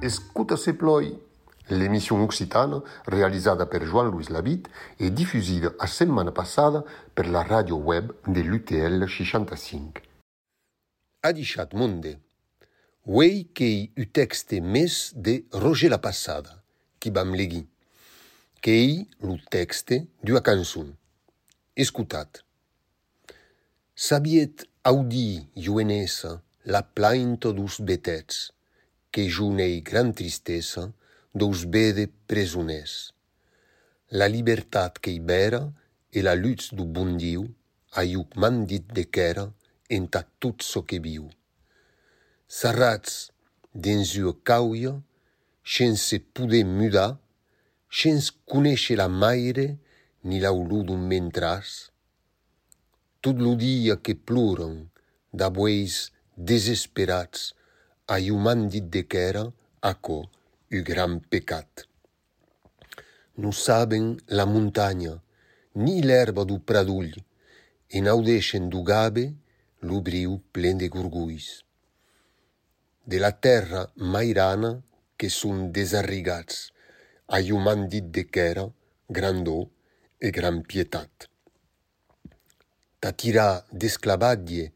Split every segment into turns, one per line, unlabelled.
Escuta se ploi. L'émission occitane, realizzata per Jean-Louis Labitte e diffusa la settimana passata per la radio web dell'UTL 65. Adichat monde Wei qu’i u texte mes de Roger la passada, qui vam legui. Qu’i lo texte d’a cançon. Escutat. Sabiet audi Joenessa la plainto dos betets, que jo nei gran tristesa dos bede presonès. La libertat qu’i bèra e la lutz du bondiu a iuc mandit de qu’èra entat tot çò so que viu sarrats dins un cauio, sens se poder mudar, sens conèixer la maire ni la olor d'un mentràs. Tot lo dia que ploren d'abueis desesperats a un dit de quèra aò u gran pecat. Non saben la muntanya ni l'herba du pradull e naudeixen du gabe l'obriu plen de gorgulls. De la terra mairana que son desarrigats, aiu m'an dit de qu'èra grandor e gran pietat. T'atirar d'esclavadie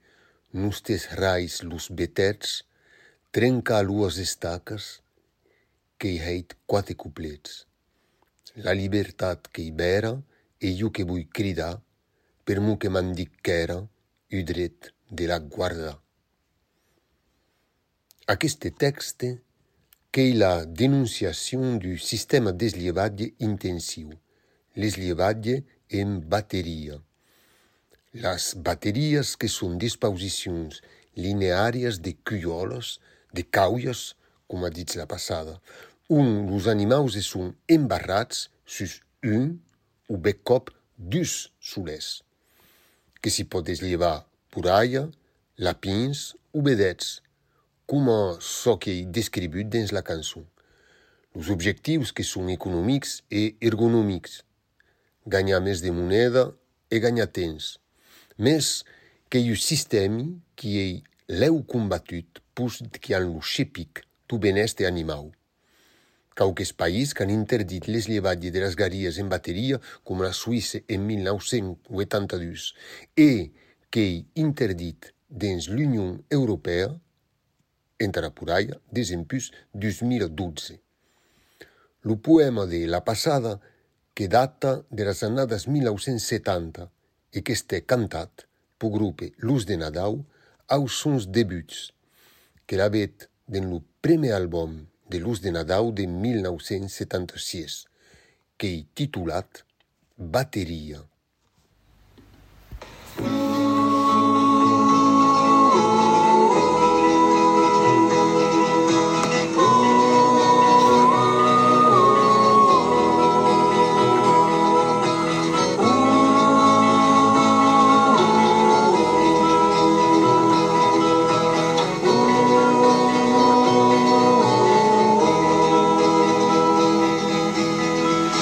nostes rais los betets, trenca luas estacas, qu'ei heit quate couplets. La libertat qu'ei bèra e jo que vull cridar, per mo que m'an dit qu'èra u dret de la guardar. Aqueste texte qu'ei la denunciacion du sistèma d'eslievatge intensiu, l'eslievatge en bateria. Las baterias que son disposicions lineàrias de cuioles, de cauias, coma ditz la passada, on los animaus e son embarrats sus un o bec cop dus solers, que si pot deslievar puraia, lapins o vedets, coma ço so qu’i describut dins la cançon. Los objectius que son economics e ergonomics. Gañar més de moneda e gañar temps. Mes qu’i un sistemi qui ei l’eu combatut pus qui an lo xepic tu beneste animau. Cauques país qu’an interdit les llevatges de las garies en bateria com la Suïsse en 1982 e qu’i interdit dins l’Union Europèa, entre puraia desempús 2012. Lo poema de la passada que data de las annadas 1970 e que este cantat po grupe Luz de Nadau aos sons debuts que la vet den lo primer àlbum de Luz de Nadau de 1976 que hi titulat Bateria.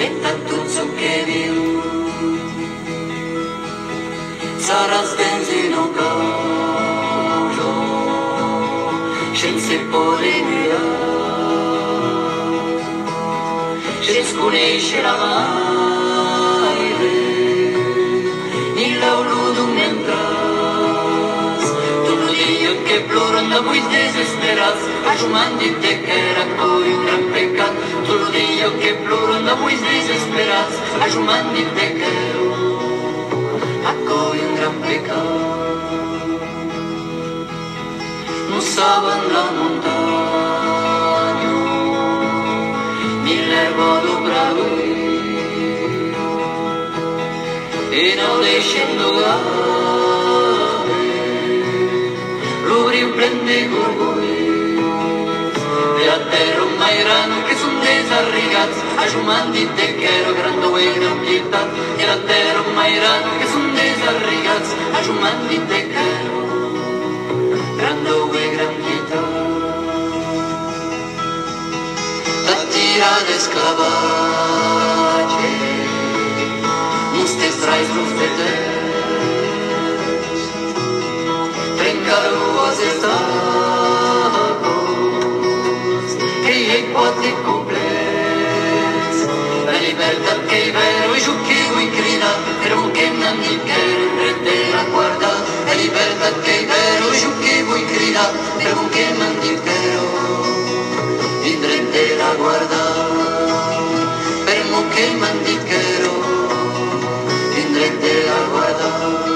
inventa tot ço que viu Saràs dents i no caujo sense poder mirar Gens coneixerà mai ni l'olor d'un entràs tot el dia que ploren de buits desesperats ajumant-te que era coi un gran Tudrio che ploro da vuoi disesperats a giumandi peccaro a un gran peccato non saban la montagna mi levo do bravo e non le scendo l'ubri prende con voi e a terra un mairano brigats Ajuman dit de quero gran doer d'unitat Era terra mairat que són desarrigats Ajuman dit de quero gran doer La tira d'esclavatge Mos te el mandiquero tendré que aguardar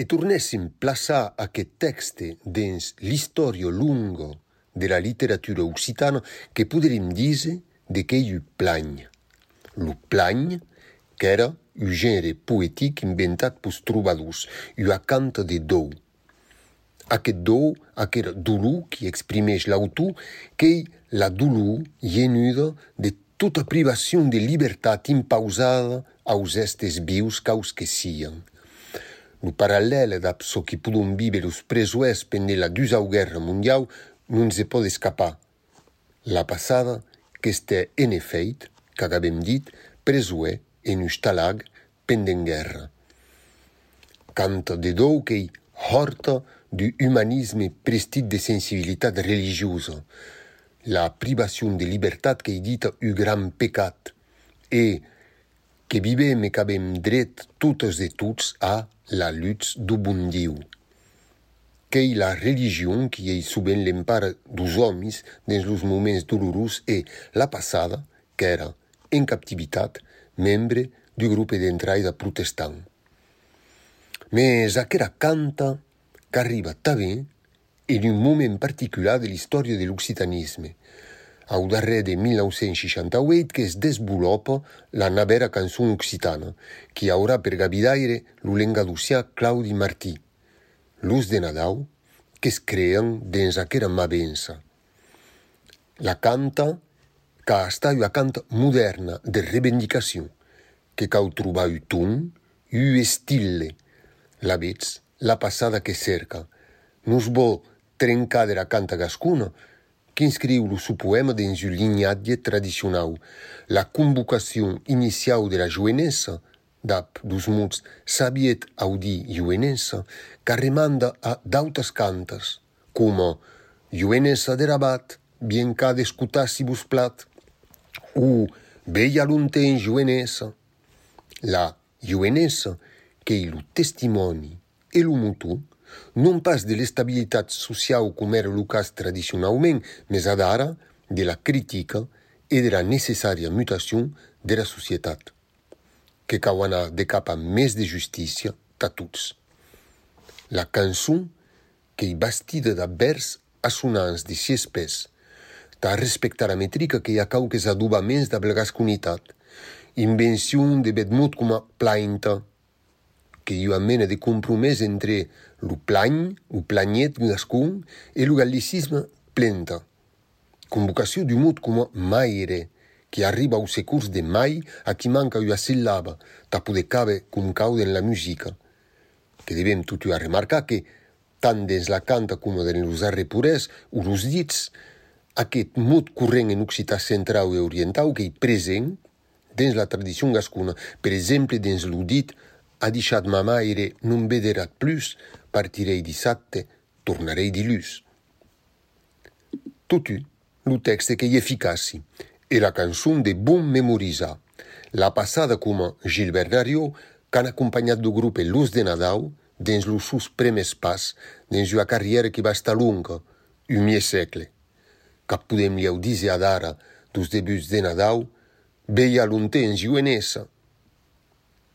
e tornèssim plaçar aquest texte dins l'història lungo de la literatura occitana que podrem dir de que hi plany. Lo plany, qu'era un gènere poètic inventat pels trobadors, i a canta de dous aquest do, aquest dolor qui exprimeix l'autor, qu'ei la dolor llenuda de tota privacion de libertat impausada aos estes vius caus que sien. Lo paral·lel d'abso qui pudon vivre los presoers pendent la dusau guerra mundial non se pot escapar. La passada, qu'este en efeit, qu'agabem dit, presoer en ustalag pendent guerra. Canta de dou qu'ei horta, du humanisme prestit de sensibilitat religiosa, la privacion de libertat qu'ei dita un gran pecat, e que vivem e qu'abem dret totes e tots a la lutz do bon Diu. Qu'ei la religion qui ei soben l'empara dos homes dins los moments dolorosos e la passada, qu'era en captivitat, membre du grup d'entraida protestant. Mes aquera canta qu'arriba tanben en un moment particular de l'història de l'occitanisme, au darrer de 1968 que es desvolòpa la navera cançon occitana, qui haurà per gabidaire lo lengadossià Claudi Martí, l'ús de Nadau qu'es crean dins aquera mabença. La canta qu'a estat una canta moderna de revendicació, que cau trobar un ton, un estille, la vetz, la passada que cerca. Nus de la canta gascuna, que inscriu su poema dins l'inatge tradicional, la convocacion inicial de la joenessa, dap dos mots sabiet audi joenessa, que remanda a d'autres cantes, com joenessa de rabat, bien ca d'escutar-si-vos plat, o veia l'unten joenessa, la joenessa que il testimoni e lo motor, non pas de l'estabilitat social com era lo cas tradicionalment, mes ad ara de la critica e de la necessària mutacion de la societat, que cau anar de cap a més de justícia ta tots. La cançon qu'ei bastida de vers assonants de si espès, ta respectar a metrica que hi ha cauques adobaments de gascunitat, invencion de bedmut coma plainta, que hi ha mena de compromès entre lo plany, o planyet gascun, e lo gallicisme plenta. Convocació d'un mot coma maire, que arriba au securs de mai a qui manca una sillaba, ta poder cabe cum cau en la musica. Que devem tutu a remarcar que, tant dins la canta com dins los arrepurès o los dits, aquest mot corrent en occità central e oriental que hi present dins la tradició gascuna, per exemple dins lo dit ha deixat ma maire non vederat plus, partirei dissabte, tornarei dilús. Totu, lo texte que hi eficaci, e la cançon de bon memorizar. La passada coma Gilbert Dario, qu'han acompanyat do grup Luz de Nadau, dins los sus premes pas, dins una carriera que va estar longa, un mie segle. Cap podem liau dise ad ara, dos debuts de Nadau, veia lonten juvenessa.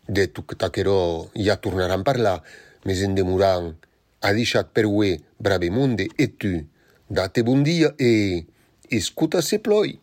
de tuc taquerò ja tornaran parlar, mes en demoran a deixat per ue brave monde e tu date bon dia e escuta se ploi.